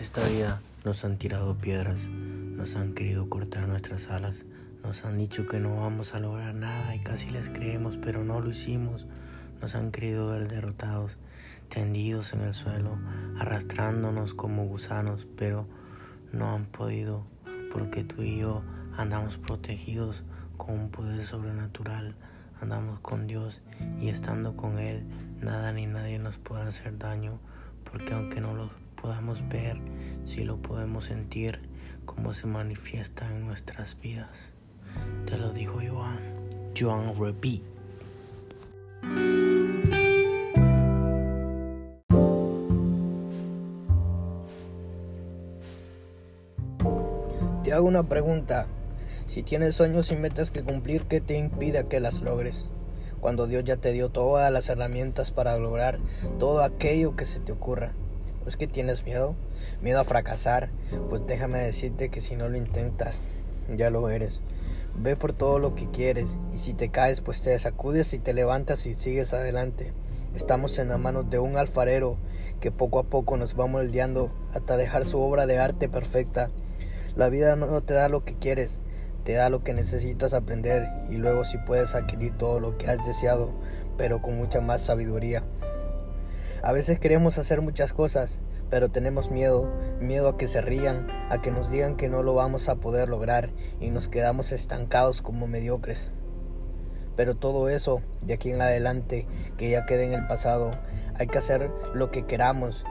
esta vida nos han tirado piedras, nos han querido cortar nuestras alas, nos han dicho que no vamos a lograr nada y casi les creemos, pero no lo hicimos. Nos han querido ver derrotados, tendidos en el suelo, arrastrándonos como gusanos, pero no han podido porque tú y yo andamos protegidos con un poder sobrenatural, andamos con Dios y estando con Él, nada ni nadie nos puede hacer daño, porque aunque no lo podamos ver, si lo podemos sentir, cómo se manifiesta en nuestras vidas. Te lo dijo Joan. Joan Repeat. Te hago una pregunta. Si tienes sueños y metas que cumplir, ¿qué te impide que las logres? Cuando Dios ya te dio todas las herramientas para lograr todo aquello que se te ocurra. ¿Es que tienes miedo? ¿Miedo a fracasar? Pues déjame decirte que si no lo intentas, ya lo eres. Ve por todo lo que quieres y si te caes, pues te sacudes y te levantas y sigues adelante. Estamos en las manos de un alfarero que poco a poco nos va moldeando hasta dejar su obra de arte perfecta. La vida no te da lo que quieres, te da lo que necesitas aprender y luego si puedes adquirir todo lo que has deseado, pero con mucha más sabiduría. A veces queremos hacer muchas cosas, pero tenemos miedo, miedo a que se rían, a que nos digan que no lo vamos a poder lograr y nos quedamos estancados como mediocres. Pero todo eso, de aquí en adelante, que ya quede en el pasado, hay que hacer lo que queramos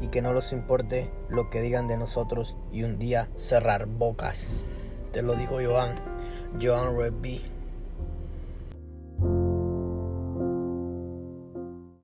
y que no nos importe lo que digan de nosotros y un día cerrar bocas. Te lo dijo Joan, Joan.